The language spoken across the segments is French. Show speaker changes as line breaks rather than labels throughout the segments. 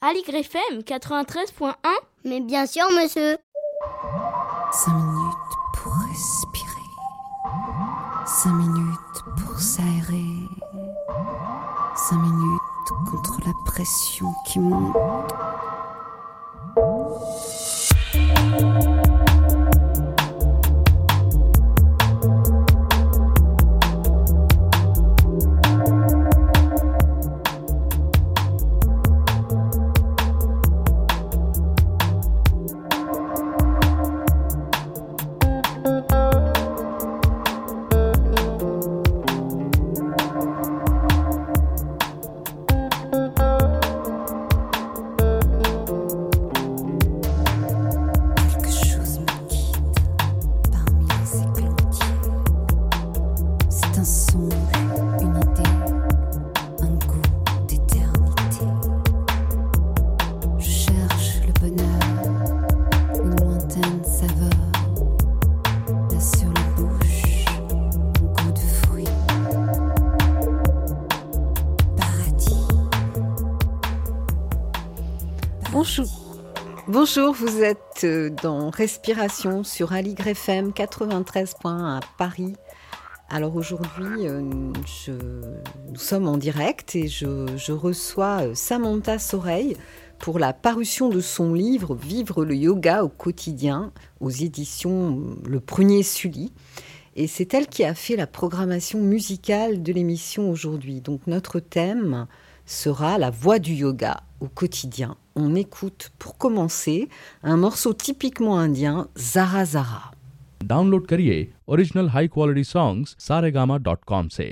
Aligre FM 93.1
Mais bien sûr, monsieur.
5 minutes pour respirer. 5 minutes pour s'aérer. 5 minutes contre la pression qui monte.
Bonjour, vous êtes euh, dans Respiration sur Aligre FM 93.1 à Paris. Alors aujourd'hui, euh, nous sommes en direct et je, reçois euh, Samantha Soreille pour la parution de son livre Vivre le yoga au quotidien aux éditions Le Prunier Sully. Et c'est elle qui a fait la programmation musicale de l'émission aujourd'hui. Donc notre thème sera la voix du yoga au quotidien On écoute pour commencer un morceau typiquement indien, Zara Zara.
Download करिए original high quality songs Saregama dot com से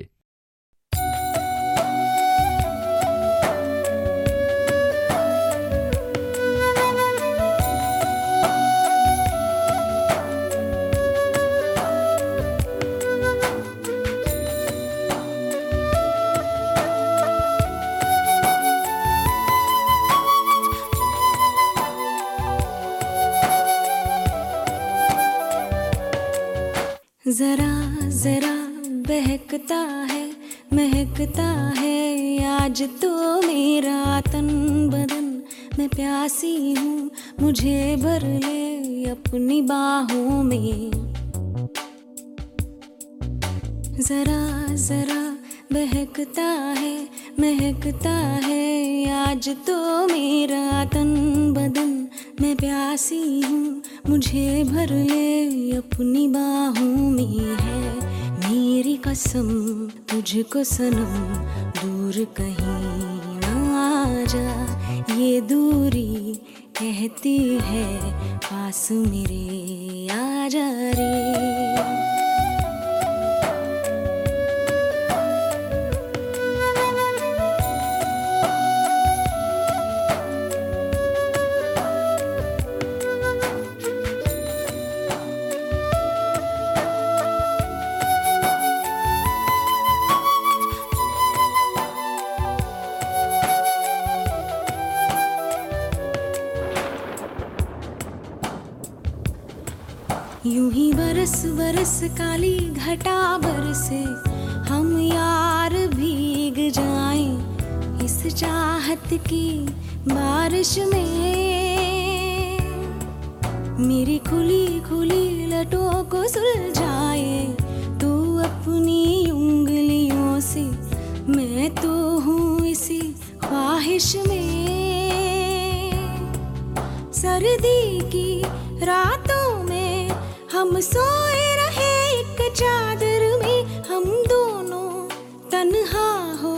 बहकता है, महकता है। आज तो मेरा तन बदन, मैं प्यासी हूँ। मुझे भर ले अपनी बाहों में। जरा जरा बहकता है, महकता है। आज तो मेरा तन बदन, मैं प्यासी हूँ। मुझे भर ले अपनी बाहों में है। कसम, तुझको सनम, दूर कहीं ना जा ये दूरी कहती है, पास मेरे आ जा रे बरस काली घटा बरसे, हम यार भीग जाएँ इस चाहत की बारिश में। मेरी खुली खुली लटों को सुलझाए तू अपनी उंगलियों से, मैं तो हूँ इसी ख्वाहिश में। सर्दी की रातों में हम सोए एक चादर में हम दोनों तन्हा हो,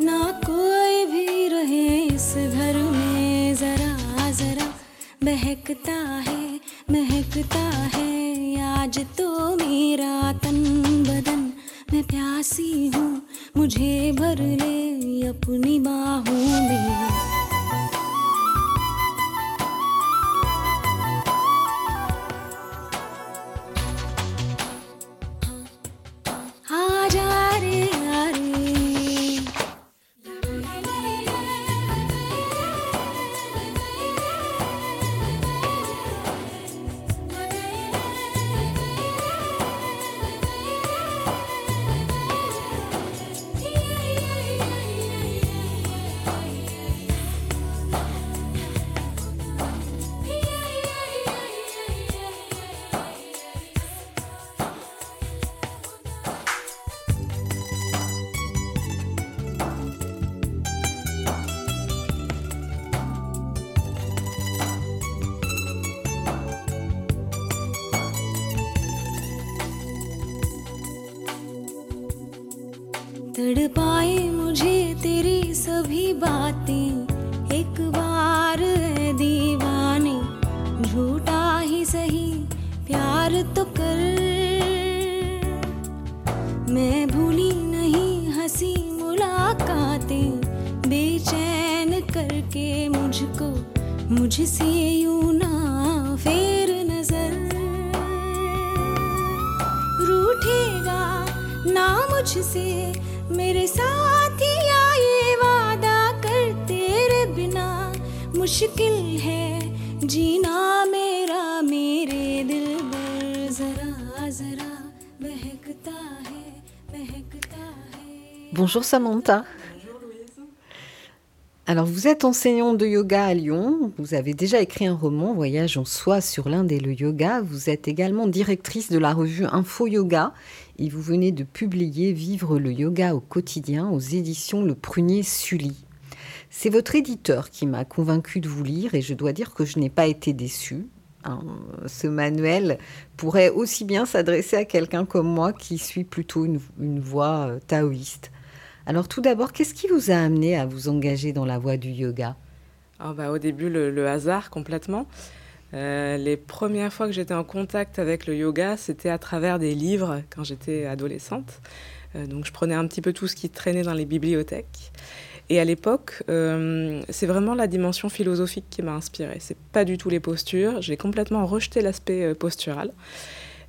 ना कोई भी रहे इस घर में, जरा जरा बहकता है, महकता है। आज तो मेरा तन बदन, मैं प्यासी हूँ, मुझे भर ले अपनी बाहों में। मैं भूली नहीं हँसी मुलाकातें, बेचैन करके मुझको, मुझसे यूँ ना फेर नज़र। रूठेगा ना मुझसे, मेरे साथ ये वादा कर तेरे बिना मुश्किल है जीना
Bonjour Samantha. Alors vous êtes enseignante de yoga à Lyon, vous avez déjà écrit un roman, Voyage en soi sur l'Inde et le yoga, vous êtes également directrice de la revue Info Yoga et vous venez de publier Vivre le yoga au quotidien aux éditions Le Prunier Sully. C'est votre éditeur qui m'a convaincu de vous lire et je dois dire que je n'ai pas été déçue. Hein, ce manuel pourrait aussi bien s'adresser à quelqu'un comme moi qui suit plutôt une, une voie euh, taoïste. Alors tout d'abord, qu'est-ce qui vous a amené à vous engager dans la voie du yoga?
Ah bah, Au début, le, hasard complètement. Euh, les premières fois que j'étais en contact avec le yoga, c'était à travers des livres quand j'étais adolescente. Euh, donc je prenais un petit peu tout ce qui traînait dans les bibliothèques. Et à l'époque, euh, c'est vraiment la dimension philosophique qui m'a inspirée. C'est pas du tout les postures. J'ai complètement rejeté l'aspect postural.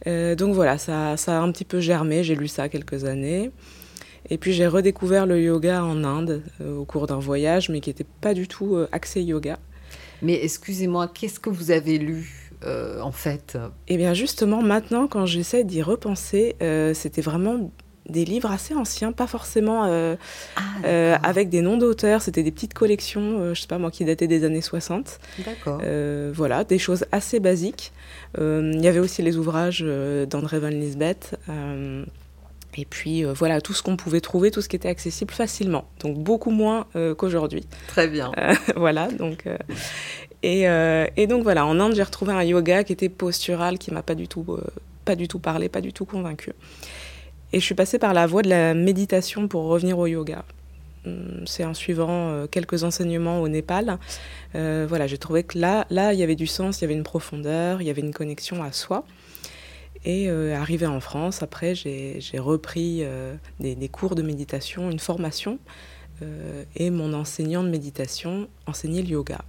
Donc voilà, ça, ça, a un petit peu germé. J'ai lu ça quelques années. Et puis j'ai redécouvert le yoga en Inde euh, au cours d'un voyage, mais qui n'était pas du tout euh, axé yoga.
Mais excusez-moi, qu'est-ce que vous avez lu euh, en fait?
Eh bien justement, maintenant, quand j'essaie d'y repenser, euh, c'était vraiment des livres assez anciens, pas forcément euh,
ah,
avec des noms d'auteurs, c'était des petites collections, je sais pas moi, qui dataient des années 60.
D'accord.
Voilà, des choses assez basiques. Il y avait aussi les ouvrages d'André Van Lisbeth. Et puis euh, voilà, tout ce qu'on pouvait trouver, tout ce qui était accessible facilement. Donc beaucoup moins euh, qu'aujourd'hui.
Très bien.
Euh, voilà, donc. et, et donc voilà, en Inde, j'ai retrouvé un yoga qui était postural, qui m'a pas du tout, pas du tout parlé, pas du tout convaincu. Et je suis passée par la voie de la méditation pour revenir au yoga. Hum, C'est en suivant quelques enseignements au Népal. Voilà, j'ai trouvé que là, là, il y avait du sens, il y avait une profondeur, il y avait une connexion à soi. Et euh, arrivé en France, après, j'ai repris euh, des, des cours de méditation, une formation, euh, et mon enseignant de méditation enseignait le yoga.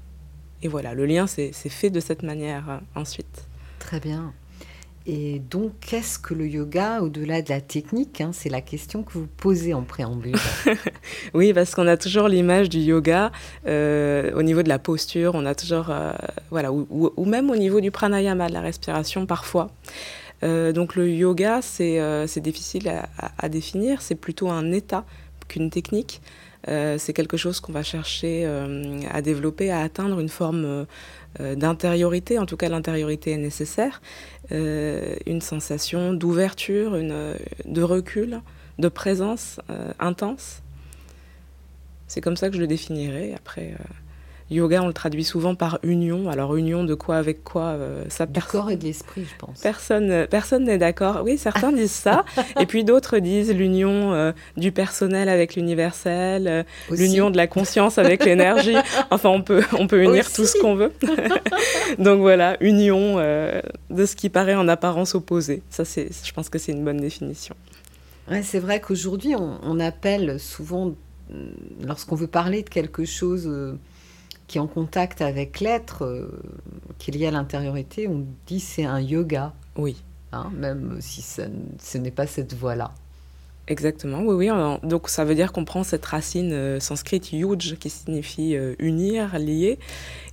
Et voilà, le lien s'est fait de cette manière euh, ensuite.
Très bien. Et donc, qu'est-ce que le yoga au-delà de la technique hein, C'est la question que vous posez en préambule.
Oui, parce qu'on a toujours l'image du yoga euh, au niveau de la posture, on a toujours, euh, voilà, ou, ou- ou même au niveau du pranayama, de la respiration parfois. Euh, donc le yoga, c'est euh, difficile à, définir, c'est plutôt un état qu'une technique. Euh, c'est quelque chose qu'on va chercher à développer, à atteindre une forme d'intériorité, en tout cas l'intériorité est nécessaire, une sensation d'ouverture, de recul, de présence intense. C'est comme ça que je le définirais. Après, yoga, on le traduit souvent par union. Alors, union de quoi avec quoi euh, ça
du corps et de l'esprit, je pense.
Personne euh, personne n'est d'accord. Oui, certains disent ça. Et puis d'autres disent l'union euh, du personnel avec l'universel, euh, l'union de la conscience avec l'énergie. Enfin, on peut, on peut unir
Aussi.
tout ce qu'on veut. Donc voilà, union de ce qui paraît en apparence opposé. Ça, c'est, je pense que c'est une bonne définition.
Ouais, c'est vrai qu'aujourd'hui, on, on appelle souvent, euh, lorsqu'on veut parler de quelque chose qui est en contact avec l'être, euh, qui est lié à l'intériorité, on dit c'est un yoga,
Oui.
hein, même si ça ce n'est pas cette voie-là.
Exactement, oui, oui. on- donc ça veut dire qu'on prend cette racine euh, sanscrite yuj qui signifie euh, unir, lier,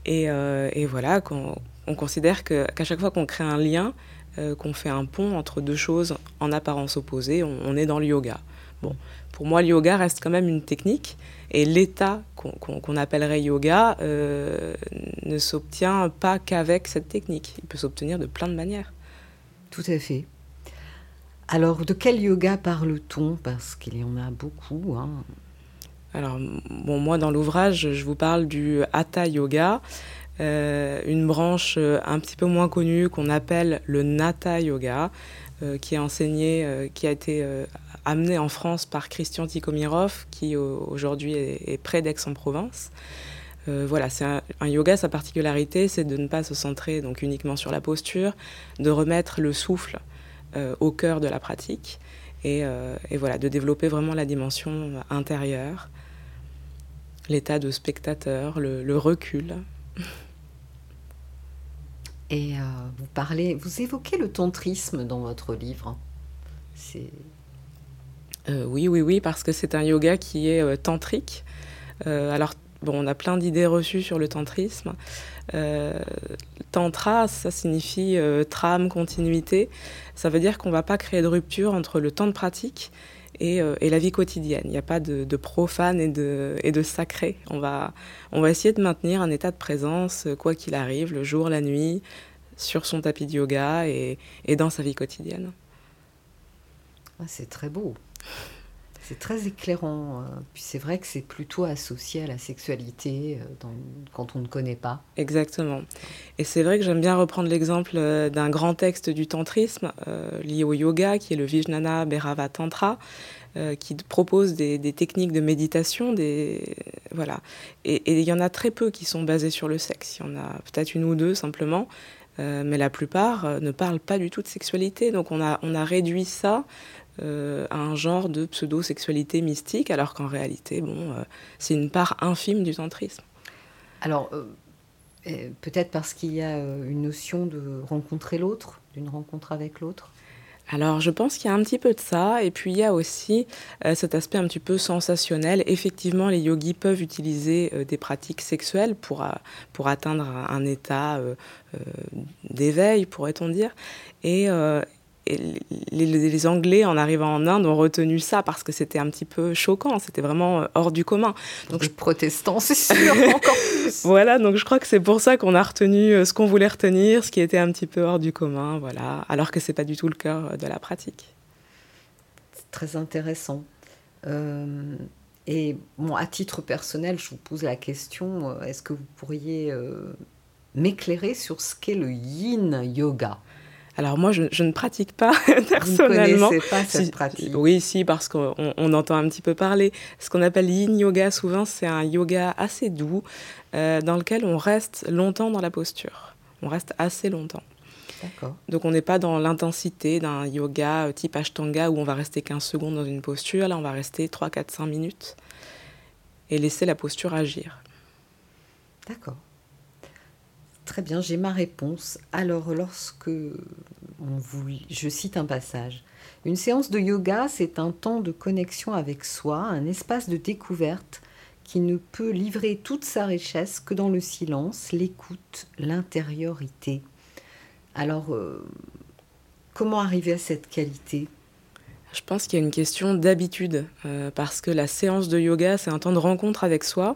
et, euh, et voilà, qu'on on considère que- qu'à chaque fois qu'on crée un lien, euh, qu'on fait un pont entre deux choses en apparence opposées, on, on est dans le yoga. Bon, pour moi, le yoga reste quand même une technique, et l'état qu'on appellerait yoga euh, ne s'obtient pas qu'avec cette technique. Il peut s'obtenir de plein de manières.
Tout à fait. Alors, de quel yoga parle-t-on? Parce qu'il y en a beaucoup. hein.
Alors, bon, moi, dans l'ouvrage, je vous parle du Hatha Yoga, euh, une branche euh, un petit peu moins connue qu'on appelle le Natha Yoga. Qui est enseigné, qui a été amené en France par Christian Tikhomirov, qui aujourd'hui est, près d'Aix-en-Provence. voilà, c'est un, yoga, sa particularité, c'est de ne pas se centrer donc uniquement sur la posture, de remettre le souffle au cœur de la pratique et, et, voilà, de développer vraiment la dimension intérieure, l'état de spectateur, le, recul.
Et euh, vous parlez, vous évoquez le tantrisme dans votre livre.
C'est euh, oui, oui, oui, parce que c'est un yoga qui est euh, tantrique. alors, bon, on a plein d'idées reçues sur le tantrisme. tantra, ça signifie trame, continuité. Ça veut dire qu'on ne va pas créer de rupture entre le temps de pratique euh, et, la vie quotidienne. Il n'y a pas de, profane et de, sacré. On va, on va essayer de maintenir un état de présence, euh, quoi qu'il arrive, le jour, la nuit, sur son tapis de yoga et, et dans sa vie quotidienne.
Ah, c'est très beau. C'est très éclairant. Euh, puis c'est vrai que c'est plutôt associé à la sexualité quand on ne connaît pas.
Exactement. Et c'est vrai que j'aime bien reprendre l'exemple d'un grand texte du tantrisme lié au yoga, qui est le Vijnana Bhairava Tantra, euh, qui propose des, techniques de méditation. Des, voilà. Et il y en a très peu qui sont basées sur le sexe. Il y en a peut-être une ou deux simplement. Euh, mais la plupart ne parlent pas du tout de sexualité. Donc on a, on a réduit ça euh, à un genre de pseudo-sexualité mystique, alors qu'en réalité, bon, euh, c'est une part infime du tantrisme.
Alors, euh, peut-être parce qu'il y a une notion de rencontrer l'autre, d'une rencontre avec l'autre
alors je pense qu'il y a un petit peu de ça, et puis il y a aussi cet aspect un petit peu sensationnel. Effectivement, les yogis peuvent utiliser des pratiques sexuelles pour, pour atteindre un, état d'éveil, pourrait-on dire. Et, les, Anglais, en arrivant en Inde, ont retenu ça parce que c'était un petit peu choquant, c'était vraiment euh, hors du commun.
Donc, les protestants, c'est sûr, encore plus.
Voilà, donc je crois que c'est pour ça qu'on a retenu euh, ce qu'on voulait retenir, ce qui était un petit peu hors du commun, voilà, alors que c'est pas du tout le cœur de la pratique.
C'est très intéressant. Euh, et bon, à titre personnel, je vous pose la question est-ce que vous pourriez m'éclairer sur ce qu'est le yin yoga?
Alors moi, je, ne pratique pas personnellement.
Vous ne pas cette pratique
Oui, si, parce qu'on entend un petit peu parler. Ce qu'on appelle yin yoga, souvent, c'est un yoga assez doux, euh, dans lequel on reste longtemps dans la posture. On reste assez longtemps.
D'accord.
Donc on n'est pas dans l'intensité d'un yoga euh, type Ashtanga où on va rester 15 secondes dans une posture. Là, on va rester 3, 4, 5 minutes et laisser la posture agir.
D'accord. Très bien, j'ai ma réponse. Alors, lorsque je cite un passage, une séance de yoga, c'est un temps de connexion avec soi, un espace de découverte qui ne peut livrer toute sa richesse que dans le silence, l'écoute, l'intériorité. Alors, euh, comment arriver à cette qualité?
Je pense qu'il y a une question d'habitude, euh, parce que la séance de yoga, c'est un temps de rencontre avec soi.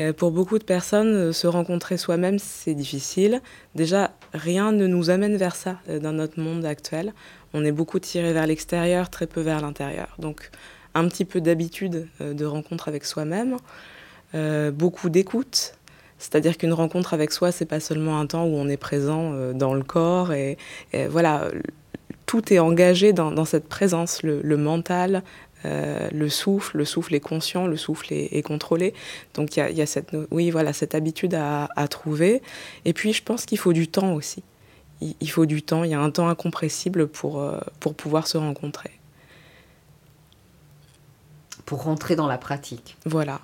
Euh, pour beaucoup de personnes, euh, se rencontrer soi-même, c'est difficile. Déjà, rien ne nous amène vers ça euh, dans notre monde actuel. On est beaucoup tiré vers l'extérieur, très peu vers l'intérieur. Donc, un petit peu d'habitude de rencontre avec soi-même, beaucoup d'écoute. C'est-à-dire qu'une rencontre avec soi, c'est pas seulement un temps où on est présent dans le corps et, voilà, tout est engagé dans, cette présence, le mental, euh, le souffle, le souffle est conscient, le souffle est, contrôlé. Donc il y a, cette, oui, voilà, cette habitude à, trouver. Et puis je pense qu'il faut du temps aussi. Il, faut du temps, il y a un temps incompressible pour, euh, pour pouvoir se rencontrer.
Pour rentrer dans la pratique.
Voilà.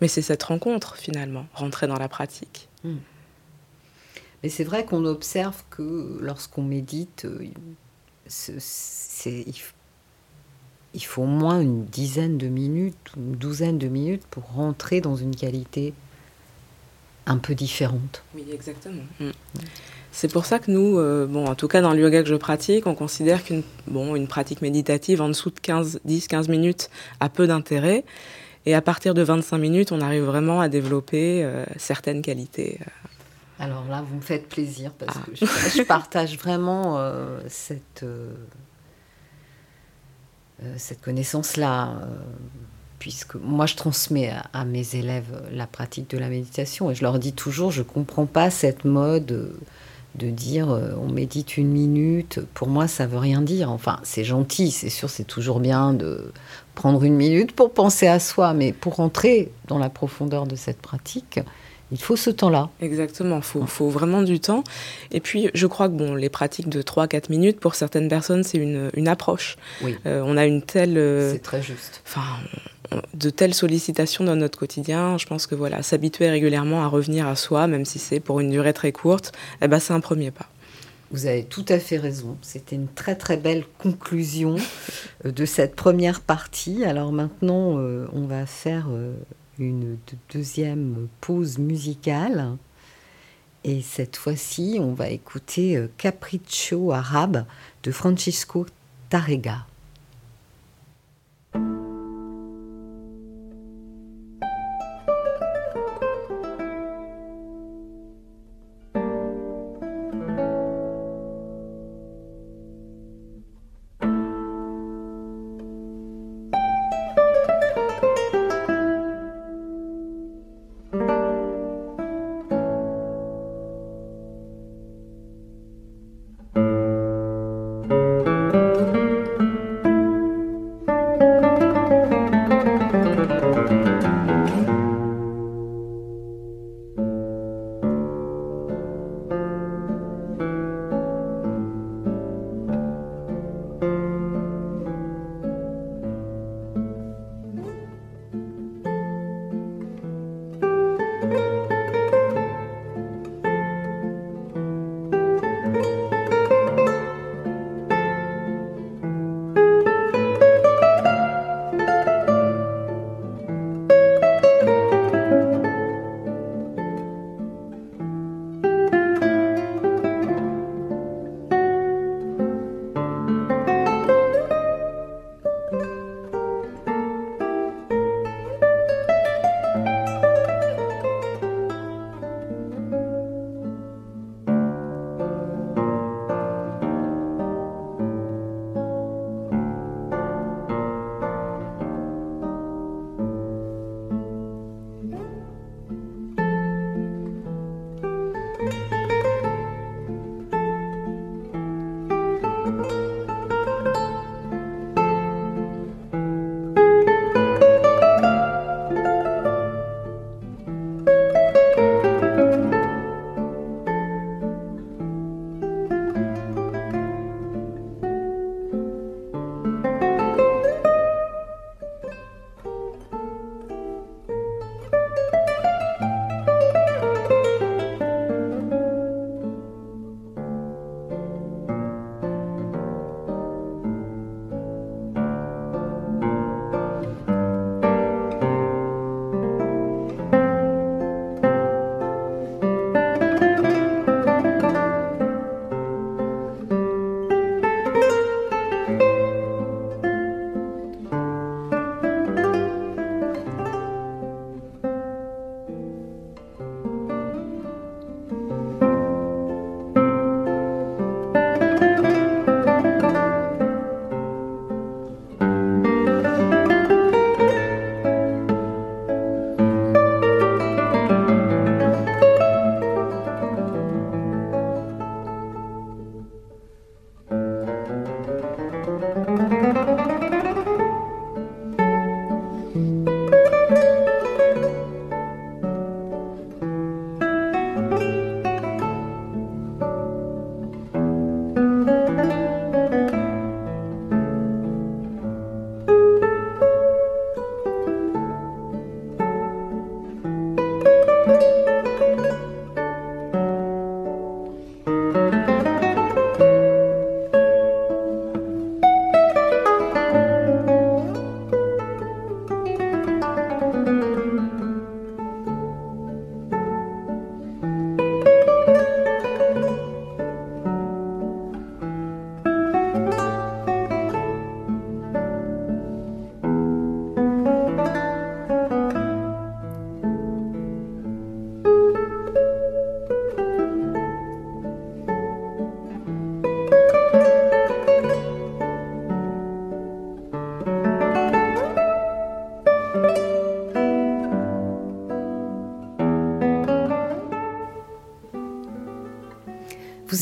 Mais c'est cette rencontre finalement, rentrer dans la pratique. Hmm.
Mais c'est vrai qu'on observe que lorsqu'on médite, euh, c'est, il faut au moins une dizaine de minutes, une douzaine de minutes pour rentrer dans une qualité un peu différente.
Oui, exactement. Mm. C'est pour ça que nous, euh, bon, en tout cas dans le yoga que je pratique, on considère qu'une bon, une pratique méditative en dessous de 10-15 minutes a peu d'intérêt. Et à partir de 25 minutes, on arrive vraiment à développer euh, certaines qualités. Euh.
Alors là, vous me faites plaisir parce ah. que je, partage vraiment cette euh, cette connaissance-là, euh, puisque moi je transmets à, mes élèves la pratique de la méditation. Et je leur dis toujours, je ne comprends pas cette mode de dire euh, on médite une minute, pour moi ça veut rien dire. Enfin, c'est gentil, c'est sûr, c'est toujours bien de prendre une minute pour penser à soi, mais pour entrer dans la profondeur de cette pratique, il faut ce temps-là.
Exactement, il faut, faut, vraiment du temps. Et puis, je crois que bon, les pratiques de 3-4 minutes, pour certaines personnes, c'est une, une, approche.
Oui.
Euh, on a une telle... Euh,
c'est très juste.
Enfin, de telles sollicitations dans notre quotidien, je pense que voilà, s'habituer régulièrement à revenir à soi, même si c'est pour une durée très courte, eh ben, c'est un premier pas.
Vous avez tout à fait raison. C'était une très très belle conclusion euh, de cette première partie. Alors maintenant, euh, on va faire une deuxième pause musicale. Et cette fois-ci, on va écouter Capriccio arabe de Francisco Tarrega.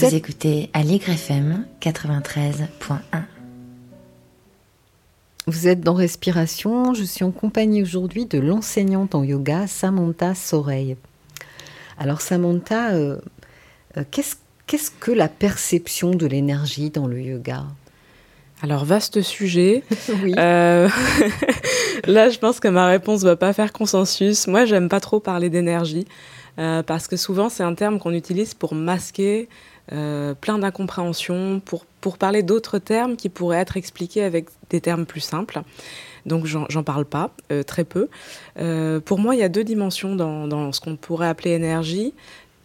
Vous êtes... écoutez Aligre FM 93.1.
Vous êtes dans Respiration. Je suis en compagnie aujourd'hui de l'enseignante en yoga Samantha Soreille. Alors Samantha, euh, euh, qu'est-ce qu'est-ce que la perception de l'énergie dans le yoga?
Alors, vaste sujet. oui. Euh, là, je pense que ma réponse ne va pas faire consensus. Moi, j'aime pas trop parler d'énergie euh, parce que souvent, c'est un terme qu'on utilise pour masquer euh, plein d'incompréhensions, pour, pour parler d'autres termes qui pourraient être expliqués avec des termes plus simples. Donc, j'en parle pas, très peu. pour moi, il y a deux dimensions dans, dans ce qu'on pourrait appeler énergie.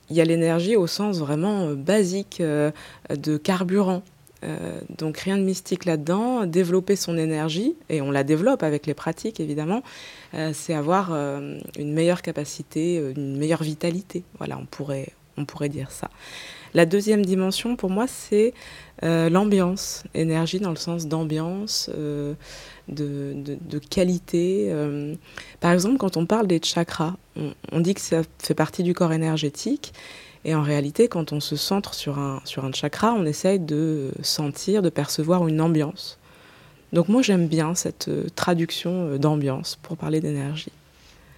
Il y a l'énergie au sens vraiment basique de carburant. Euh, donc rien de mystique là-dedans. Développer son énergie, et on la développe avec les pratiques évidemment, euh, c'est avoir euh, une meilleure capacité, une meilleure vitalité. Voilà, on pourrait, on pourrait dire ça. La deuxième dimension pour moi, c'est l'ambiance, énergie dans le sens d'ambiance, de, qualité. par exemple, quand on parle des chakras, on dit que ça fait partie du corps énergétique. Et en réalité, quand on se centre sur un, sur un chakra, on essaye de sentir, de percevoir une ambiance. Donc moi, j'aime bien cette euh, traduction euh, d'ambiance pour parler d'énergie.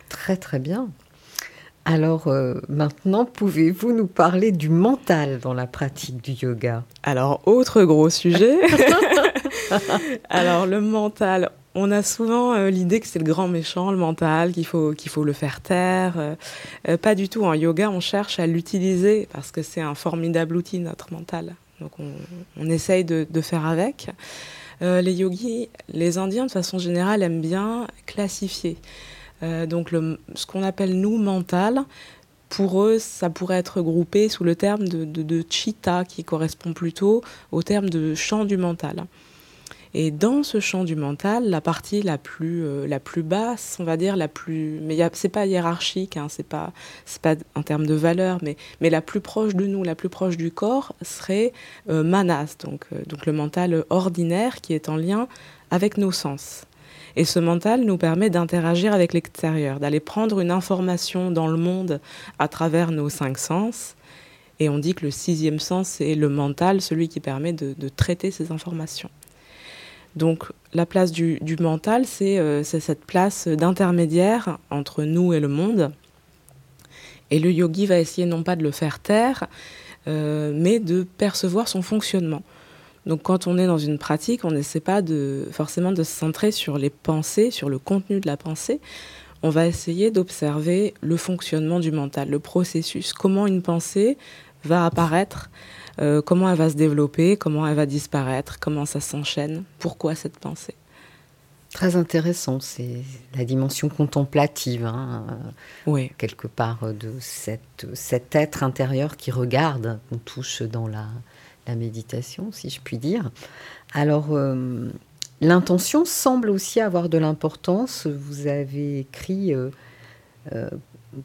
Très très bien. Alors euh, maintenant, pouvez-vous nous parler du mental dans la pratique du yoga?
Alors, autre gros sujet. Alors le mental, on a souvent euh, l'idée que c'est le grand méchant, le mental, qu'il faut, faut le faire taire. Euh, euh, pas du tout. En yoga, on cherche à l'utiliser parce que c'est un formidable outil, notre mental. Donc on, essaye de, faire avec. les yogis, les Indiens, de façon générale, aiment bien classifier. donc ce qu'on appelle nous mental, pour eux, ça pourrait être groupé sous le terme de, de, de chitta, qui correspond plutôt au terme de champ du mental. Et dans ce champ du mental, la partie la plus, euh, la plus basse, on va dire, la plus. Mais c'est pas hiérarchique, hein, c'est pas, pas en termes de valeur, mais, mais la plus proche de nous, la plus proche du corps, serait euh, manas, donc, euh, donc le mental ordinaire qui est en lien avec nos sens. Et ce mental nous permet d'interagir avec l'extérieur, d'aller prendre une information dans le monde à travers nos cinq sens. Et on dit que le sixième sens, c'est le mental, celui qui permet de, de traiter ces informations. Donc la place du, mental, euh, c'est cette place d'intermédiaire entre nous et le monde. Et le yogi va essayer non pas de le faire taire, euh, mais de percevoir son fonctionnement. Donc quand on est dans une pratique, on n'essaie pas forcément de se centrer sur les pensées, sur le contenu de la pensée. On va essayer d'observer le fonctionnement du mental, le processus, comment une pensée va apparaître euh, comment elle va se développer, comment elle va disparaître, comment ça s'enchaîne, pourquoi cette pensée?
Très intéressant, c'est la dimension contemplative, hein,
oui.
quelque part, de cette, cet être intérieur qui regarde, qu'on touche dans la, la, méditation, si je puis dire. Alors, euh, l'intention semble aussi avoir de l'importance. Vous avez écrit euh,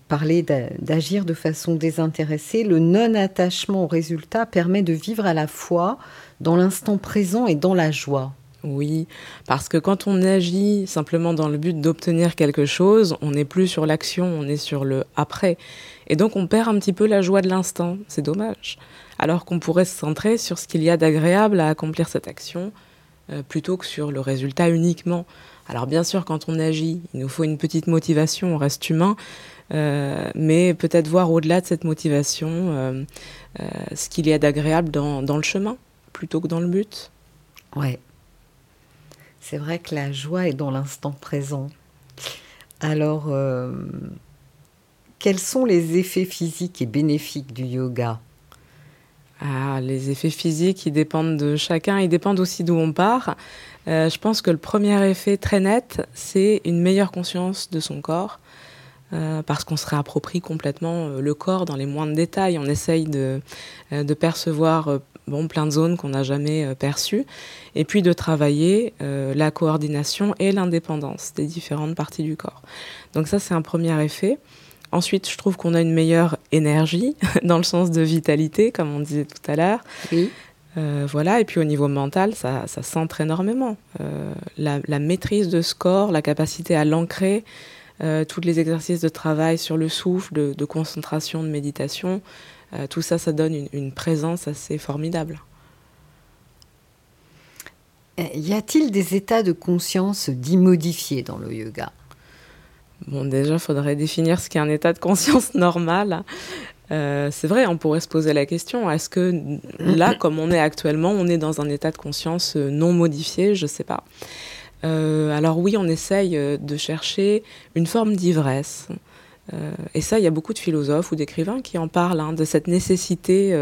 parler d'agir de façon désintéressée, le non-attachement au résultat permet de vivre à la fois dans l'instant présent et dans la joie.
Oui, parce que quand on agit simplement dans le but d'obtenir quelque chose, on n'est plus sur l'action, on est sur le après. Et donc on perd un petit peu la joie de l'instant, c'est dommage. Alors qu'on pourrait se centrer sur ce qu'il y a d'agréable à accomplir cette action, euh, plutôt que sur le résultat uniquement. Alors bien sûr, quand on agit, il nous faut une petite motivation, on reste humain, mais peut-être voir au-delà de cette motivation euh, euh, ce qu'il y a d'agréable dans, dans, le chemin plutôt que dans le but.
Ouais. C'est vrai que la joie est dans l'instant présent. Alors, quels sont les effets physiques et bénéfiques du yoga?
Ah, les effets physiques, ils dépendent de chacun, ils dépendent aussi d'où on part. je pense que le premier effet très net, c'est une meilleure conscience de son corps, euh, parce qu'on se réapproprie complètement euh, le corps dans les moindres détails. On essaye de, euh, de percevoir bon, plein de zones qu'on n'a jamais perçues, et puis de travailler la coordination et l'indépendance des différentes parties du corps. Donc ça, c'est un premier effet. Ensuite, je trouve qu'on a une meilleure énergie, dans le sens de vitalité, comme on disait tout à l'heure.
Oui.
voilà, et puis au niveau mental, ça, ça centre énormément. la, la, maîtrise de ce corps, la capacité à l'ancrer, euh, tous les exercices de travail sur le souffle, de, concentration, de méditation, tout ça, ça donne une, une présence assez formidable.
Y a-t-il des états de conscience dits modifiés dans le yoga?
Bon, déjà, il faudrait définir ce qu'est un état de conscience normal. Euh, c'est vrai, on pourrait se poser la question, est-ce que là, comme on est actuellement, on est dans un état de conscience euh, non modifié? Je ne sais pas. Euh, alors oui, on essaye de chercher une forme d'ivresse. et ça, il y a beaucoup de philosophes ou d'écrivains qui en parlent, hein, de cette nécessité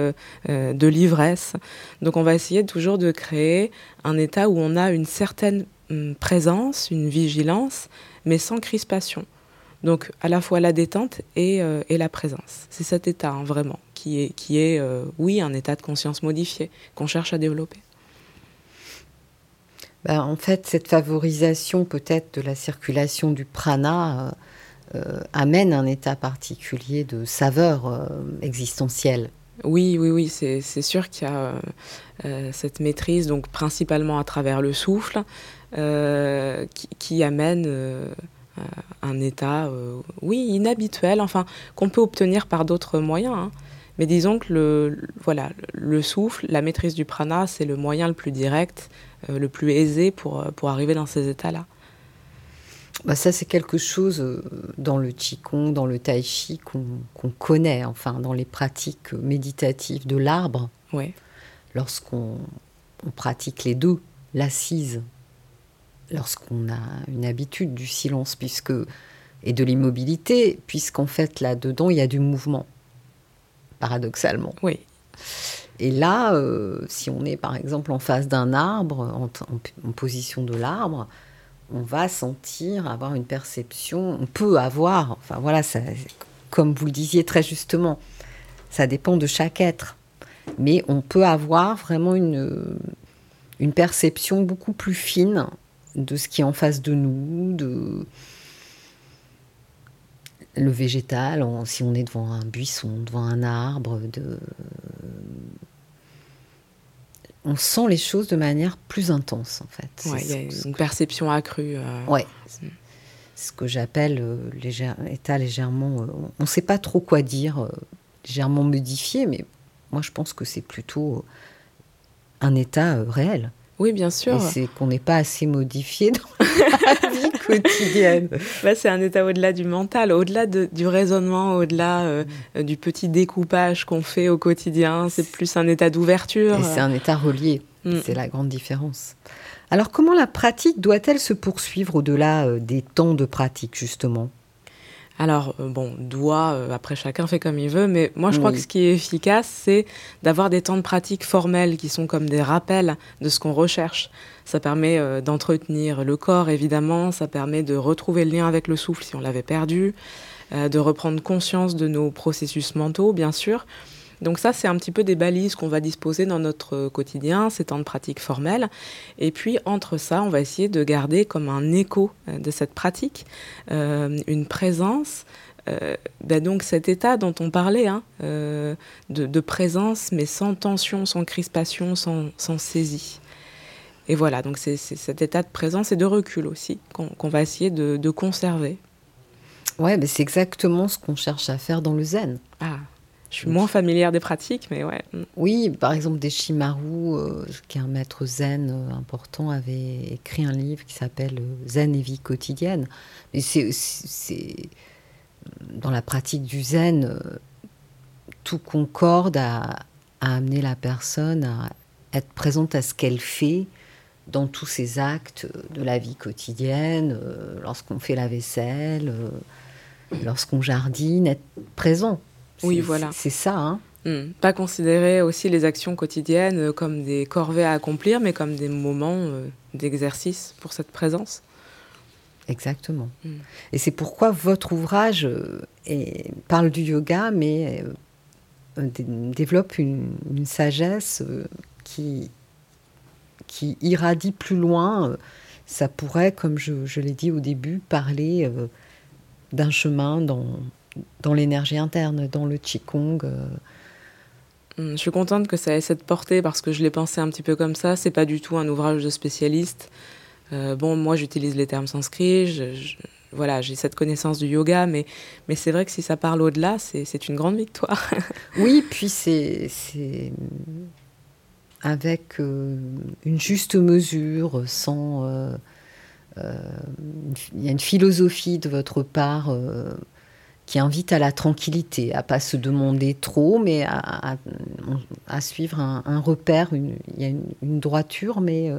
de l'ivresse. Donc on va essayer toujours de créer un état où on a une certaine hum, présence, une vigilance, mais sans crispation. Donc à la fois la détente et, euh, la présence. C'est cet état hein, vraiment qui est, qui est euh, oui, un état de conscience modifié qu'on cherche à développer.
Ben, en fait, cette favorisation peut-être de la circulation du prana euh, amène un état particulier de saveur existentielle.
Oui, oui, oui, c'est sûr qu'il y a cette maîtrise, donc principalement à travers le souffle, qui, amène euh, un état, euh, oui, inhabituel, enfin, qu'on peut obtenir par d'autres moyens. Hein. Mais disons que le, voilà, le souffle, la maîtrise du prana, c'est le moyen le plus direct, euh, le plus aisé pour, pour arriver dans ces états-là.
Bah ça, c'est quelque chose dans le Qigong, dans le Tai Chi qu'on connaît, enfin, dans les pratiques méditatives de l'arbre.
Ouais.
Lorsqu'on pratique les deux, l'assise lorsqu'on a une habitude du silence puisque et de l'immobilité, puisqu'en fait là-dedans il y a du mouvement, paradoxalement.
Oui.
Et là, euh, si on est par exemple en face d'un arbre, en, position de l'arbre, on va sentir, avoir une perception, on peut avoir, enfin voilà, ça, comme vous le disiez très justement, ça dépend de chaque être, mais on peut avoir vraiment une, une perception beaucoup plus fine de ce qui est en face de nous, de le végétal, si on est devant un buisson, devant un arbre, de... on sent les choses de manière plus intense en fait.
il y a une perception accrue. Euh...
Ouais. Ce que j'appelle euh, état légèrement. Euh, on ne sait pas trop quoi dire, euh, légèrement modifié, mais moi je pense que c'est plutôt un état réel.
Oui, bien sûr.
c'est qu'on n'est pas assez modifié dans la vie quotidienne.
Bah, c'est un état au-delà du mental, au-delà du raisonnement, au-delà euh, du petit découpage qu'on fait au quotidien. C'est plus un état d'ouverture.
C'est un état relié. Mm. C'est la grande différence. Alors, comment la pratique doit-elle se poursuivre au-delà euh, des temps de pratique, justement?
Alors, euh, bon, doit, euh, après chacun fait comme il veut, mais moi je crois que ce qui est efficace, c'est d'avoir des temps de pratique formels qui sont comme des rappels de ce qu'on recherche. Ça permet euh, d'entretenir le corps, évidemment, ça permet de retrouver le lien avec le souffle si on l'avait perdu, de reprendre conscience de nos processus mentaux, bien sûr, donc ça, c'est un petit peu des balises qu'on va disposer dans notre quotidien, ces temps de pratique formelle. Et puis, entre ça, on va essayer de garder comme un écho euh, de cette pratique, euh, une présence. Euh, ben donc cet état dont on parlait, hein, de, présence, mais sans tension, sans crispation, sans, saisie. Et voilà, donc c'est cet état de présence et de recul aussi qu'on va essayer de, de conserver.
Ouais, mais c'est exactement ce qu'on cherche à faire dans le zen.
Ah. Je suis moins familière des pratiques, mais ouais.
Oui, par exemple, Deshimaru, euh, qui est un maître zen euh, important, avait écrit un livre qui s'appelle euh, Zen et vie quotidienne. Mais c'est dans la pratique du zen, tout concorde à, amener la personne à être présente à ce qu'elle fait dans tous ses actes de la vie quotidienne, lorsqu'on fait la vaisselle, lorsqu'on jardine, être présent.
Oui, voilà.
C'est ça. Hein
hmm. Pas considérer aussi les actions quotidiennes euh, comme des corvées à accomplir, mais comme des moments euh, d'exercice pour cette présence.
Exactement. Hmm. Et c'est pourquoi votre ouvrage euh, parle du yoga, mais développe une, sagesse qui, qui irradie plus loin. Ça pourrait, comme je, je l'ai dit au début, parler d'un chemin dans, dans l'énergie interne, dans le Qigong. Euh.
Hmm, je suis contente que ça ait cette portée parce que je l'ai pensé un petit peu comme ça. C'est pas du tout un ouvrage de spécialiste. Euh, bon, moi j'utilise les termes sanscrits. voilà, j'ai cette connaissance du yoga, mais, mais c'est vrai que si ça parle au-delà, c'est une grande victoire.
oui, puis c'est avec euh, une juste mesure, sans... Euh, il y a une philosophie de votre part qui invite à la tranquillité, à pas se demander trop, mais à, suivre un, repère. il y a une, droiture, mais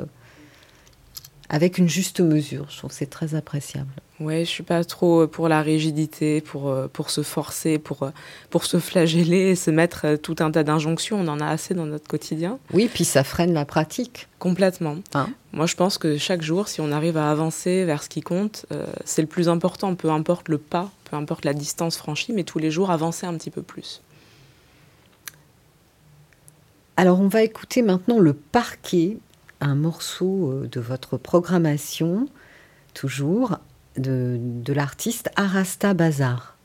avec une juste mesure. Je trouve que c'est très appréciable.
Ouais, je suis pas trop pour la rigidité, pour, euh, pour se forcer, pour, euh, pour se flageller et se mettre euh, tout un tas d'injonctions. On en a assez dans notre quotidien.
Oui, puis ça freine la pratique.
Complètement. Hein Moi, je pense que chaque jour, si on arrive à avancer vers ce qui compte, c'est le plus important, peu importe le pas, peu importe la distance franchie, mais tous les jours, avancer un petit peu plus.
Alors, on va écouter maintenant le parquet, un morceau de votre programmation, toujours de, l'artiste Arasta Bazar.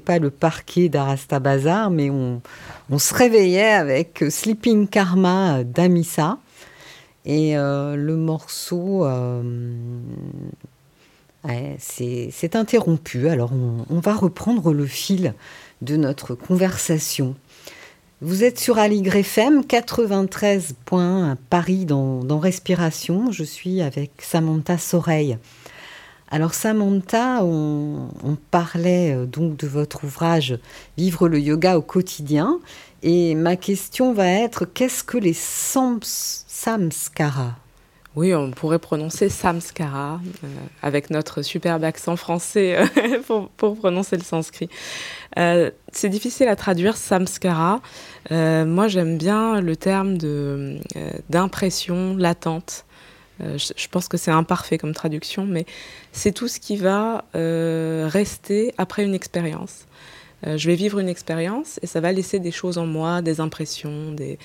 Pas le parquet d'Arasta Bazar, mais on, se réveillait avec Sleeping Karma d'Amissa. Et euh, le morceau euh, ouais, c'est interrompu. Alors on, va reprendre le fil de notre conversation. Vous êtes sur Aligre FM 93 points Paris dans, dans, Respiration. Je suis avec Samantha Soreille. Alors Samantha, on, parlait euh, donc de votre ouvrage Vivre le yoga au quotidien. Et ma question va être qu'est-ce que les sams, samskaras?
Oui, on pourrait prononcer samskara euh, avec notre superbe accent français euh, pour, prononcer le sanskrit. C'est difficile à traduire samskara. Moi, j'aime bien le terme d'impression latente. Je, je, pense que c'est imparfait comme traduction, mais c'est tout ce qui va rester après une expérience. je vais vivre une expérience et ça va laisser des choses en moi, des impressions, des,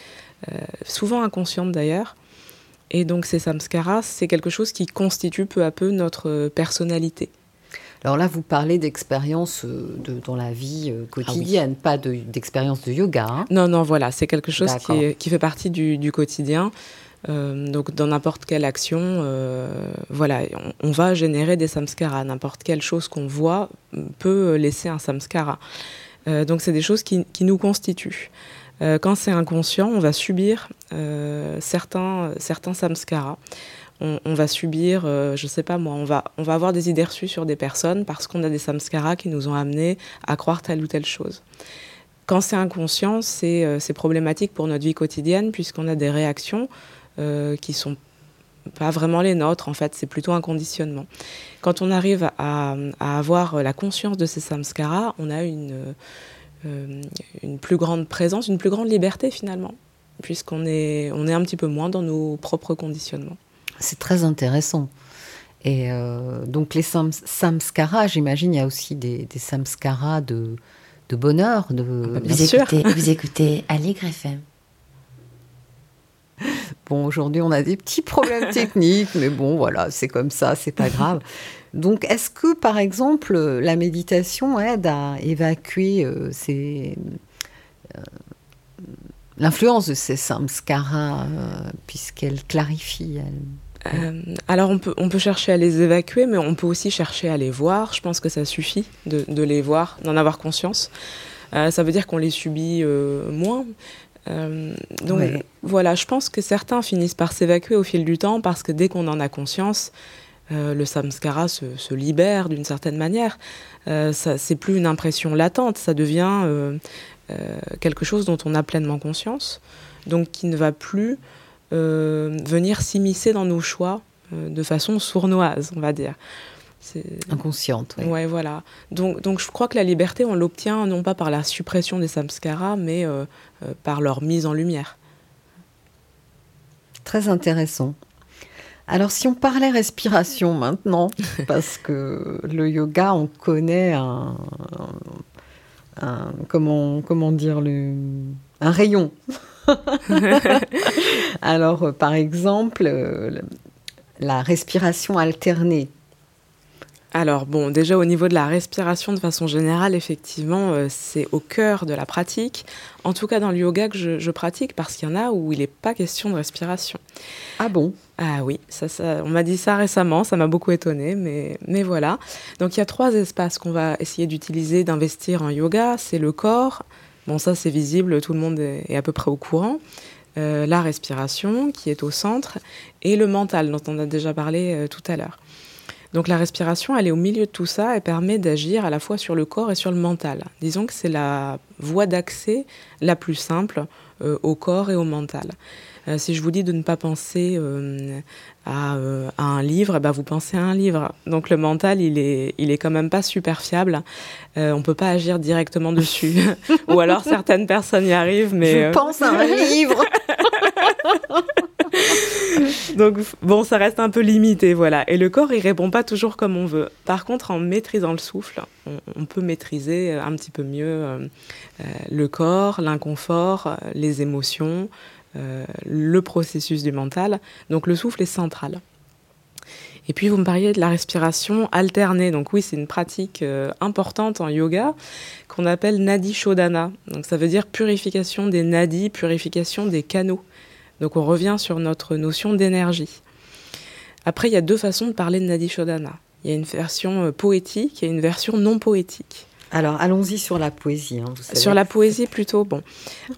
souvent inconscientes d'ailleurs. Et donc ces samskaras, c'est quelque chose qui constitue peu à peu notre personnalité.
Alors là, vous parlez d'expérience de, dans la vie quotidienne, ah oui. pas d'expérience de, de, yoga. Hein
non, non, voilà, c'est quelque chose qui, qui, fait partie du, du quotidien. Euh, donc dans n'importe quelle action, euh, voilà, on, va générer des samskaras. N'importe quelle chose qu'on voit peut laisser un samskara. Euh, donc c'est des choses qui, nous constituent. Quand c'est inconscient, on va subir certains, certains samskaras. On, va subir, euh, je sais pas moi, on va, on va avoir des idées reçues sur des personnes parce qu'on a des samskaras qui nous ont amenés à croire telle ou telle chose. Quand c'est inconscient, c'est problématique pour notre vie quotidienne puisqu'on a des réactions qui sont pas vraiment les nôtres, en fait, c'est plutôt un conditionnement. Quand on arrive à, à, avoir la conscience de ces samskaras, on a une, euh, une plus grande présence, une plus grande liberté finalement, puisqu'on est, on est un petit peu moins dans nos propres conditionnements.
C'est très intéressant. Et euh, donc les sams, samskaras, j'imagine, il y a aussi des, des samskaras de, de bonheur. De...
Ah bah bien vous, sûr. Écoutez, vous écoutez Aligre FM.
Bon, aujourd'hui, on a des petits problèmes techniques, mais bon, voilà, c'est comme ça, c'est pas grave. Donc, est-ce que, par exemple, la méditation aide à évacuer euh, ces, euh, l'influence de ces samskaras, euh, puisqu'elle clarifie elle...
Alors on peut, on peut chercher à les évacuer, mais on peut aussi chercher à les voir. Je pense que ça suffit de, de les voir, d'en avoir conscience. Euh, ça veut dire qu'on les subit euh, moins. Donc ouais. voilà, je pense que certains finissent par s'évacuer au fil du temps parce que dès qu'on en a conscience, euh, le samskara se, se libère d'une certaine manière. Euh, c'est plus une impression latente, ça devient euh, quelque chose dont on a pleinement conscience, donc qui ne va plus venir s'immiscer dans nos choix de façon sournoise, on va dire.
Inconsciente.
Oui, ouais, voilà. Donc, donc je crois que la liberté, on l'obtient non pas par la suppression des samskaras, mais par leur mise en lumière.
Très intéressant. Alors si on parlait respiration maintenant, parce que le yoga, on connaît un, un comment, comment dire, le, un rayon. Alors par exemple, la respiration alternée.
Alors bon, déjà au niveau de la respiration de façon générale, effectivement, euh, c'est au cœur de la pratique. En tout cas dans le yoga que je, je pratique, parce qu'il y en a où il n'est pas question de respiration.
Ah bon?
Ah oui, ça, ça, on m'a dit ça récemment, ça m'a beaucoup étonné, mais, mais voilà. Donc il y a trois espaces qu'on va essayer d'utiliser, d'investir en yoga. C'est le corps, bon ça c'est visible, tout le monde est, est à peu près au courant. Euh, la respiration qui est au centre et le mental dont on a déjà parlé euh, tout à l'heure. Donc la respiration, elle est au milieu de tout ça et permet d'agir à la fois sur le corps et sur le mental. Disons que c'est la voie d'accès la plus simple euh, au corps et au mental. Euh, si je vous dis de ne pas penser euh, à, euh, à, un livre, bah vous pensez à un livre. Donc le mental, il est, il est quand même pas super fiable. On peut pas agir directement dessus. Ou alors certaines personnes y arrivent, mais...
Je pense à un livre
Donc bon, ça reste un peu limité, voilà. Et le corps, il répond pas toujours comme on veut. Par contre, en maîtrisant le souffle, on, on peut maîtriser un petit peu mieux euh, le corps, l'inconfort, les émotions, le processus du mental. Donc le souffle est central. Et puis vous me parliez de la respiration alternée. Donc oui, c'est une pratique importante en yoga qu'on appelle nadi shodhana. Donc ça veut dire purification des nadis, purification des canaux. Donc on revient sur notre notion d'énergie. Après, il y a deux façons de parler de nadi shodhana. Il y a une version poétique et une version non poétique.
Alors, allons-y sur la poésie. Hein,
sur la poésie, plutôt, bon.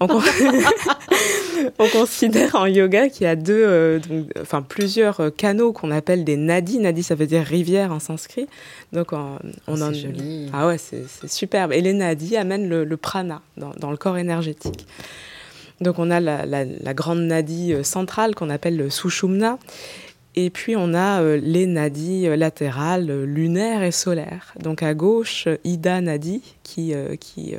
On, considère en yoga qu'il y a deux, euh, enfin plusieurs euh, canaux qu'on appelle des nadis. Nadi, ça veut dire rivière en sanskrit. Donc, on,
on en... joli.
Ah ouais, c'est superbe. Et les nadis amènent le, prana dans, le corps énergétique. Donc, on a la, la grande nadi euh, centrale qu'on appelle le sushumna et puis on a euh, les nadis euh, latérales, euh, lunaires et solaires. Donc à gauche, Ida Nadi, qui, qui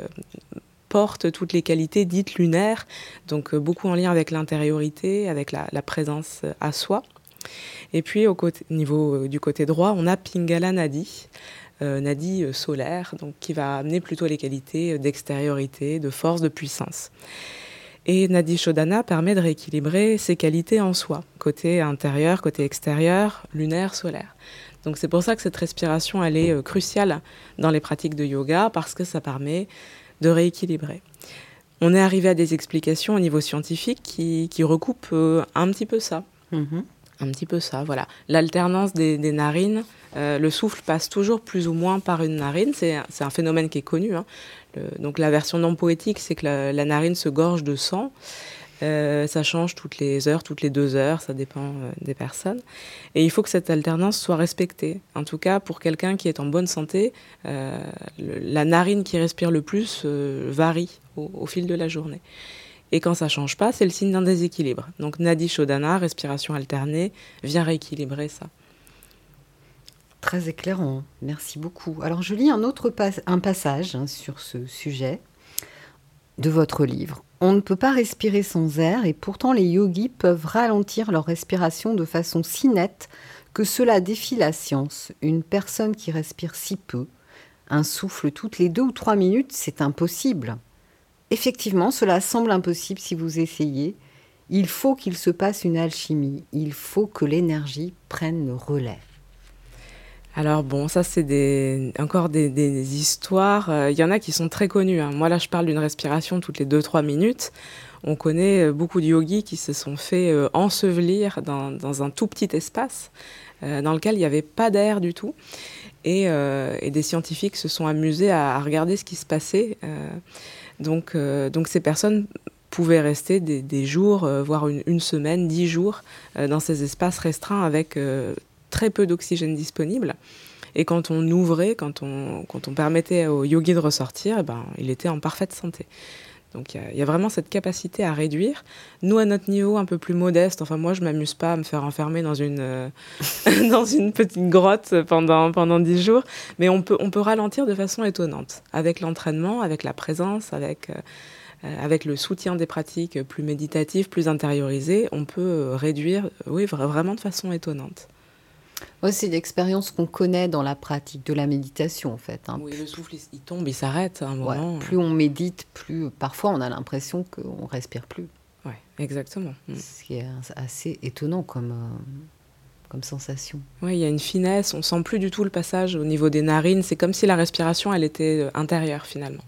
porte toutes les qualités dites lunaires, donc beaucoup en lien avec l'intériorité, avec la, présence à soi. Et puis au niveau du côté droit, on a Pingala Nadi, Nadi solaire, donc qui va amener plutôt les qualités d'extériorité, de force, de puissance. Et Nadi Shodhana permet de rééquilibrer ses qualités en soi, côté intérieur, côté extérieur, lunaire, solaire. Donc c'est pour ça que cette respiration, elle est euh, cruciale dans les pratiques de yoga, parce que ça permet de rééquilibrer. On est arrivé à des explications au niveau scientifique qui, recoupent euh, un petit peu ça. Mm-hmm. Un petit peu ça, voilà. L'alternance des, narines, euh, le souffle passe toujours plus ou moins par une narine, c'est un phénomène qui est connu. Hein donc la version non poétique, c'est que la, narine se gorge de sang. Euh, ça change toutes les heures, toutes les deux heures, ça dépend euh, des personnes. Et il faut que cette alternance soit respectée. En tout cas, pour quelqu'un qui est en bonne santé, la narine qui respire le plus varie au, fil de la journée. Et quand ça change pas, c'est le signe d'un déséquilibre. Donc Nadi Shodhana, respiration alternée, vient rééquilibrer ça.
Très éclairant, merci beaucoup. Alors je lis un autre passage hein, sur ce sujet de votre livre. On ne peut pas respirer sans air et pourtant les yogis peuvent ralentir leur respiration de façon si nette que cela défie la science. Une personne qui respire si peu, un souffle toutes les deux ou trois minutes, c'est impossible. Effectivement, cela semble impossible si vous essayez. Il faut qu'il se passe une alchimie, il faut que l'énergie prenne le relais.
Alors bon, ça c'est des, encore des, histoires. Il euh, y en a qui sont très connues. Hein. Moi là, je parle d'une respiration toutes les 2-3 minutes. On connaît euh, beaucoup de yogis qui se sont fait euh, ensevelir dans, un tout petit espace dans lequel il n'y avait pas d'air du tout. Et, des scientifiques se sont amusés à, regarder ce qui se passait. Donc, donc ces personnes pouvaient rester des, jours, voire une, semaine, dix jours, dans ces espaces restreints avec très peu d'oxygène disponible. Et quand on ouvrait, quand on, quand on permettait au yogi de ressortir, eh ben, il était en parfaite santé. Donc il y, a vraiment cette capacité à réduire. Nous, à notre niveau un peu plus modeste, enfin moi je m'amuse pas à me faire enfermer dans une, euh, dans une petite grotte pendant, pendant 10 jours, mais on peut, on peut ralentir de façon étonnante. Avec l'entraînement, avec la présence, avec, euh, euh, avec le soutien des pratiques plus méditatives, plus intériorisées, on peut réduire, oui, vraiment de façon étonnante
c'est l'expérience qu'on connaît dans la pratique de la méditation, en fait.
Hein. Oui, le souffle, il tombe, il s'arrête à un moment.
plus on médite, plus parfois on a l'impression qu'on respire plus.
Oui, exactement.
Mm. Ce qui est assez étonnant comme, euh, comme sensation.
Oui, il y a une finesse, on sent plus du tout le passage au niveau des narines. C'est comme si la respiration, elle était euh, intérieure finalement.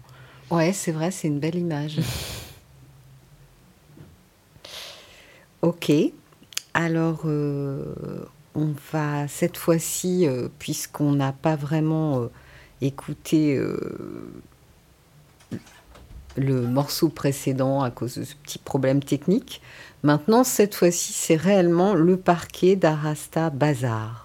Ouais, c'est vrai, c'est une belle image. ok. Alors, euh, on va cette fois-ci, euh, puisqu'on n'a pas vraiment euh, écouté euh, le morceau précédent à cause de ce petit problème technique, maintenant cette fois-ci c'est réellement le parquet d'Arasta Bazar.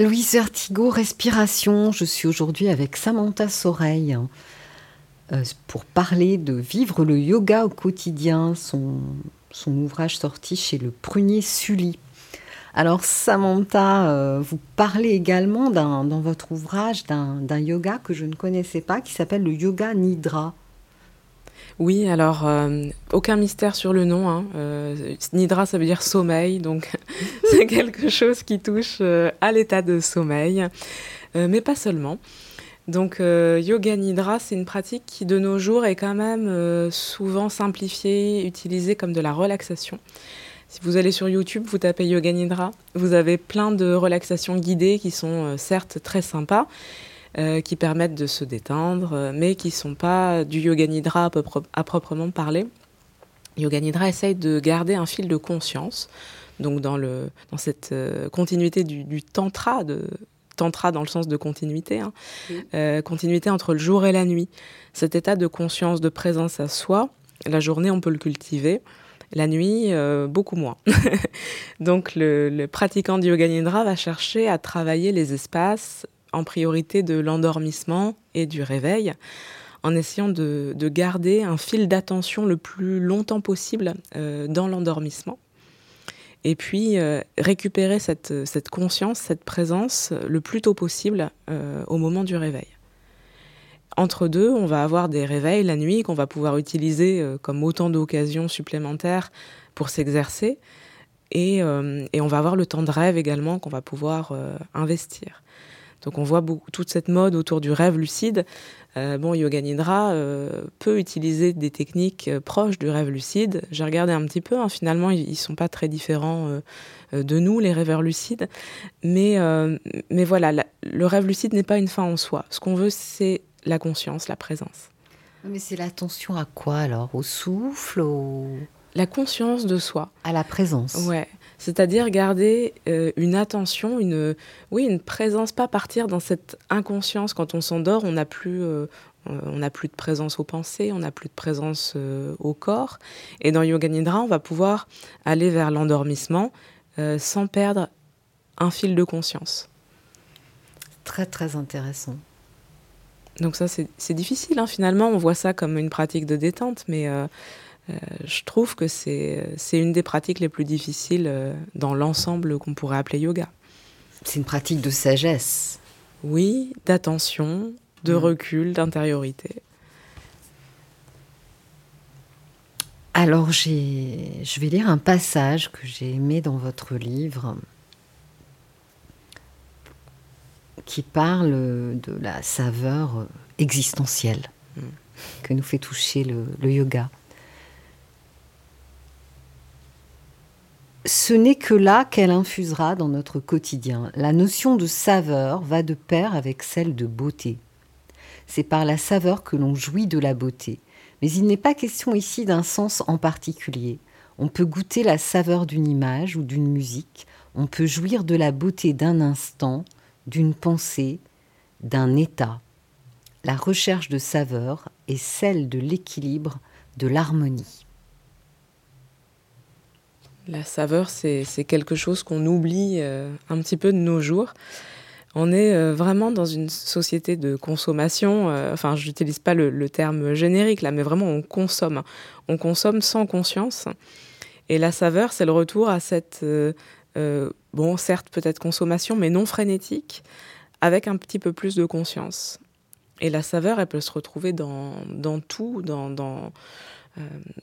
Louise Vertigo, respiration. Je suis aujourd'hui avec Samantha Soreille euh, pour parler de vivre le yoga au quotidien, son, son ouvrage sorti chez le Prunier Sully. Alors Samantha, euh, vous parlez également dans votre ouvrage d'un yoga que je ne connaissais pas qui s'appelle le yoga nidra.
Oui, alors euh, aucun mystère sur le nom. Hein. nidra, ça veut dire sommeil, donc c'est quelque chose qui touche à l'état de sommeil, mais pas seulement. Donc yoga nidra, c'est une pratique qui de nos jours est quand même souvent simplifiée, utilisée comme de la relaxation. Si vous allez sur YouTube, vous tapez Yoga Nidra, vous avez plein de relaxations guidées qui sont euh, certes très sympas, euh, qui permettent de se détendre, euh, mais qui ne sont pas du Yoga Nidra à, proprement parler. Yoga Nidra essaye de garder un fil de conscience, donc dans, le, dans cette continuité du, tantra, de, tantra dans le sens de continuité, hein, continuité entre le jour et la nuit. Cet état de conscience, de présence à soi, la journée, on peut le cultiver. La nuit, euh, beaucoup moins. Donc le, pratiquant du yoga nidra va chercher à travailler les espaces en priorité de l'endormissement et du réveil, en essayant de, garder un fil d'attention le plus longtemps possible euh, dans l'endormissement. Et puis euh, récupérer cette, conscience, cette présence le plus tôt possible au moment du réveil. Entre deux, on va avoir des réveils la nuit qu'on va pouvoir utiliser euh, comme autant d'occasions supplémentaires pour s'exercer. Et, euh, on va avoir le temps de rêve également qu'on va pouvoir euh, investir. Donc on voit beaucoup, toute cette mode autour du rêve lucide. bon, Yoga Nidra peut utiliser des techniques proches du rêve lucide. J'ai regardé un petit peu, hein, finalement ils ne sont pas très différents de nous, les rêveurs lucides. Mais, mais voilà, le rêve lucide n'est pas une fin en soi. Ce qu'on veut, c'est la conscience, la présence.
Mais c'est l'attention à quoi alors? Au souffle
La conscience de soi.
À la présence.
Ouais. C'est-à-dire garder euh, une attention, une, oui, une présence, pas partir dans cette inconscience. Quand on s'endort, on n'a plus, euh, on n'a plus de présence aux pensées, on n'a plus de présence euh, au corps. Et dans Yoga Nidra, on va pouvoir aller vers l'endormissement sans perdre un fil de conscience.
Très très intéressant.
Donc ça, c'est difficile. Hein. Finalement, on voit ça comme une pratique de détente, mais je trouve que c'est une des pratiques les plus difficiles euh, dans l'ensemble qu'on pourrait appeler yoga.
C'est une pratique de sagesse.
Oui, d'attention, de mm. recul, d'intériorité.
Alors, je vais lire un passage que j'ai aimé dans votre livre. qui parle de la saveur existentielle mm. que nous fait toucher le, yoga. Ce n'est que là qu'elle infusera dans notre quotidien. La notion de saveur va de pair avec celle de beauté. C'est par la saveur que l'on jouit de la beauté. Mais il n'est pas question ici d'un sens en particulier. On peut goûter la saveur d'une image ou d'une musique, on peut jouir de la beauté d'un instant, d'une pensée, d'un état. La recherche de saveur est celle de l'équilibre, de l'harmonie.
La saveur, c'est quelque chose qu'on oublie euh, un petit peu de nos jours. On est euh, vraiment dans une société de consommation. Euh, enfin, je n'utilise pas le, terme générique là, mais vraiment on consomme. On consomme sans conscience. Et la saveur, c'est le retour à cette bon, certes peut-être consommation, mais non frénétique, avec un petit peu plus de conscience. Et la saveur, elle peut se retrouver dans, dans tout, dans, dans,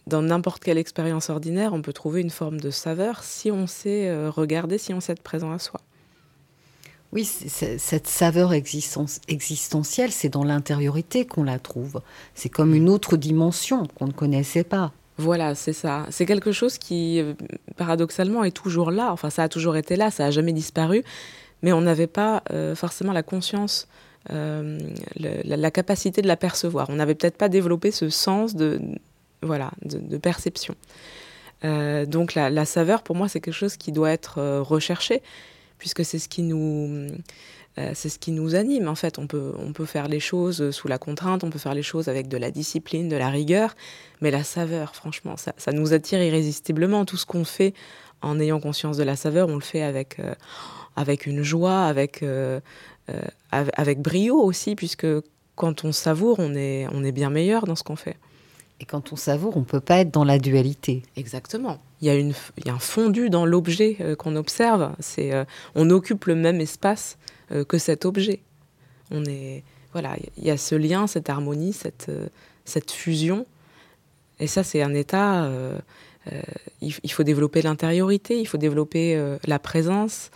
dans n'importe quelle expérience ordinaire, on peut trouver une forme de saveur si on sait euh, regarder, si on sait être présent à soi.
Oui, cette saveur existentielle, c'est dans l'intériorité qu'on la trouve. C'est comme une autre dimension qu'on ne connaissait pas.
Voilà, c'est ça. C'est quelque chose qui, euh, paradoxalement, est toujours là. Enfin, ça a toujours été là, ça n'a jamais disparu, mais on n'avait pas euh, forcément la conscience, euh, la, capacité de la percevoir. On n'avait peut-être pas développé ce sens de, voilà, de, perception. donc la, saveur, pour moi, c'est quelque chose qui doit être recherché, puisque c'est ce qui nous euh, c'est ce qui nous anime. En fait, on peut, on peut faire les choses sous la contrainte, on peut faire les choses avec de la discipline, de la rigueur, mais la saveur, franchement, ça, nous attire irrésistiblement. Tout ce qu'on fait en ayant conscience de la saveur, on le fait avec, euh, avec une joie, avec, euh, euh, av- avec brio aussi, puisque quand on savoure, on est, on est bien meilleur dans ce qu'on fait.
Et quand on savoure, on peut pas être dans la dualité.
Exactement. Il y a, une, il y a un fondu dans l'objet euh, qu'on observe. C'est, euh, on occupe le même espace euh, que cet objet. On est, voilà, il y a ce lien, cette harmonie, cette, cette fusion. Et ça, c'est un état. il, il faut développer l'intériorité, il faut développer la présence,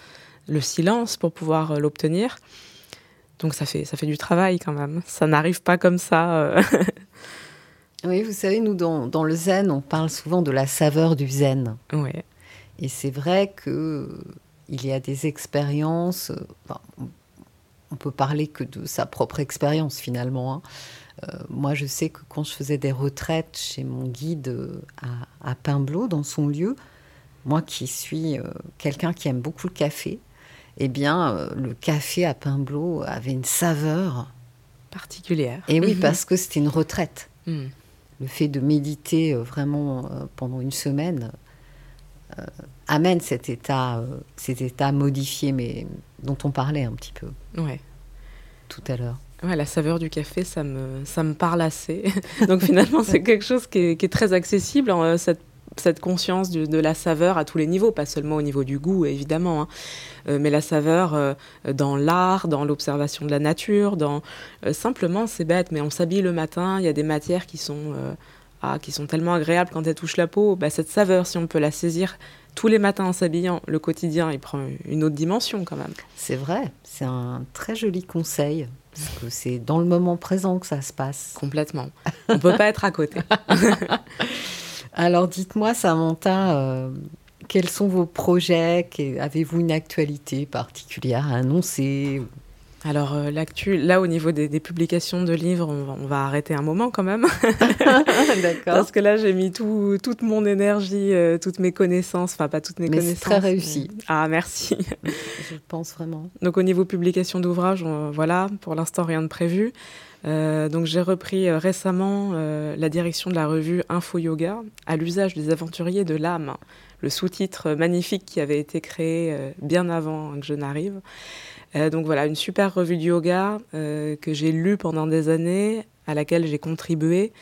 le silence pour pouvoir l'obtenir. Donc ça fait, ça fait du travail quand même. Ça n'arrive pas comme ça.
Oui, vous savez, nous, dans, dans le zen, on parle souvent de la saveur du zen.
ouais.
Et c'est vrai que euh, il y a des expériences. euh, enfin, on- peut parler que de sa propre expérience finalement. hein. Euh, moi, je sais que quand je faisais des retraites chez mon guide à, à Pimblo, dans son lieu, moi qui suis euh, quelqu'un qui aime beaucoup le café, eh bien, euh, le café à Pimblo avait une saveur.
Particulière.
Et oui, parce que c'était une retraite.
Mm.
Le fait de méditer euh, vraiment euh, pendant une semaine euh, amène cet état, cet état modifié, mais dont on parlait un petit peu
Ouais.
tout à l'heure.
Ouais, la saveur du café, ça me, ça me parle assez. Donc finalement, c'est quelque chose qui est, qui est très accessible, hein, cette, cette conscience du- de la saveur à tous les niveaux, pas seulement au niveau du goût, évidemment, hein, euh, mais la saveur euh, dans l'art, dans l'observation de la nature, dans euh, simplement, c'est bête, mais on s'habille le matin, il y a des matières qui sont, ah, qui sont tellement agréables quand elles touchent la peau. Bah, cette saveur, si on peut la saisir tous les matins en s'habillant, le quotidien, il prend une autre dimension quand même.
C'est vrai, c'est un très joli conseil, parce que c'est dans le moment présent que ça se passe.
Complètement. On peut pas être à côté.
Alors dites-moi, Samantha, euh, quels sont vos projets? Avez-vous une actualité particulière à annoncer?
Alors euh, l'actu, là au niveau des, des publications de livres, on va, on va arrêter un moment quand même,
D'accord.
parce que là j'ai mis tout, toute mon énergie, euh, toutes mes connaissances, enfin pas toutes mes
Mais c'est
connaissances.
très réussi.
mais- Ah merci.
Je pense vraiment.
Donc au niveau publication d'ouvrages, voilà, pour l'instant rien de prévu. Euh, donc j'ai repris euh, récemment euh, la direction de la revue Info Yoga à l'usage des aventuriers de l'âme, le sous-titre magnifique qui avait été créé bien avant que je n'arrive. Donc voilà, une super revue de yoga que j'ai lue pendant des années, à laquelle j'ai contribué.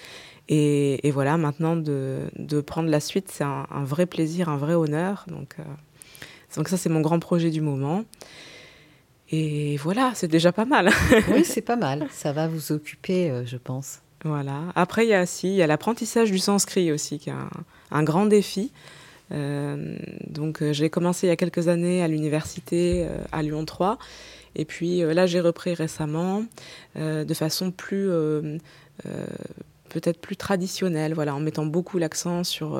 Et, voilà, maintenant de, prendre la suite, c'est un, vrai plaisir, un vrai honneur. Donc, donc ça, c'est mon grand projet du moment. Et voilà, c'est déjà pas mal.
Oui, c'est pas mal. Ça va vous occuper, euh, je pense.
Voilà. Après, il y a aussi, il y a l'apprentissage du sanskrit aussi, qui est un, un grand défi. Euh, donc, euh, j'ai commencé il y a quelques années à l'université euh, à Lyon 3. Et puis là, j'ai repris récemment de façon plus, peut-être plus traditionnelle, voilà, en mettant beaucoup l'accent sur,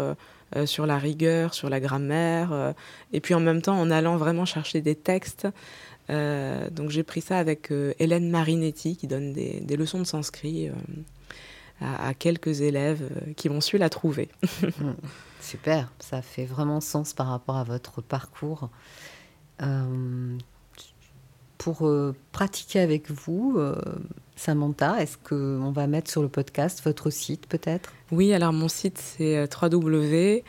euh, sur la rigueur, sur la grammaire, euh, et puis en même temps en allant vraiment chercher des textes. Euh, donc j'ai pris ça avec euh, Hélène Marinetti qui donne des, des leçons de sanskrit euh, à, à quelques élèves qui m'ont su la trouver.
Super, ça fait vraiment sens par rapport à votre parcours. Pour pratiquer avec vous, Samantha, est-ce qu'on va mettre sur le podcast votre site peut-être?
Oui, alors mon site c'est www.dharma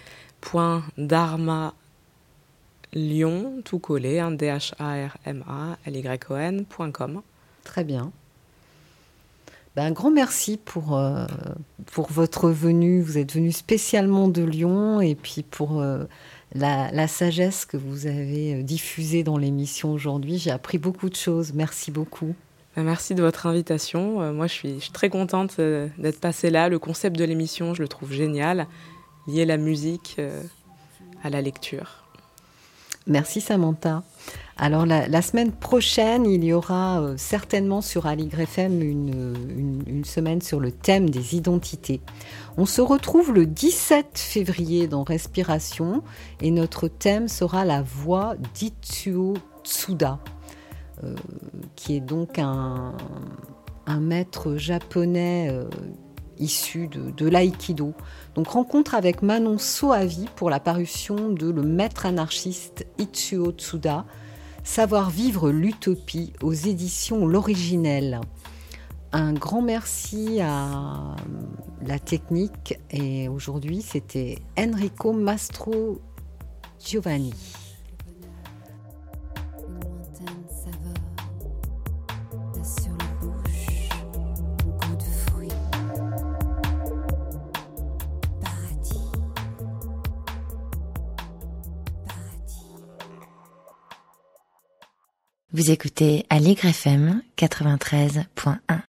Lyon, tout collé, hein, D-H-A-R-M-A-L-Y-O-N.com.
Très bien. Ben, un grand merci pour, euh, pour votre venue. Vous êtes venu spécialement de Lyon et puis pour euh, la, la sagesse que vous avez euh, diffusée dans l'émission aujourd'hui. J'ai appris beaucoup de choses. Merci beaucoup.
Ben, Merci de votre invitation. Euh, moi, je suis, je suis très contente d'être passée là. Le concept de l'émission, je le trouve génial. Lier la musique à la lecture.
Merci Samantha. Alors la, semaine prochaine, il y aura euh, certainement sur Aligre FM une, une- une semaine sur le thème des identités. On se retrouve le 17 février dans Respiration et notre thème sera la voix d'Itsuo Tsuda, euh, qui est donc un, un maître japonais euh, issu de, de l'aïkido. Donc rencontre avec Manon Soavi pour la parution de Le maître anarchiste Itsuo Tsuda, Savoir vivre l'utopie aux éditions L'Originel. Un grand merci à la technique et aujourd'hui c'était Enrico Mastro Giovanni.
Vous écoutez Aligre FM 93.1.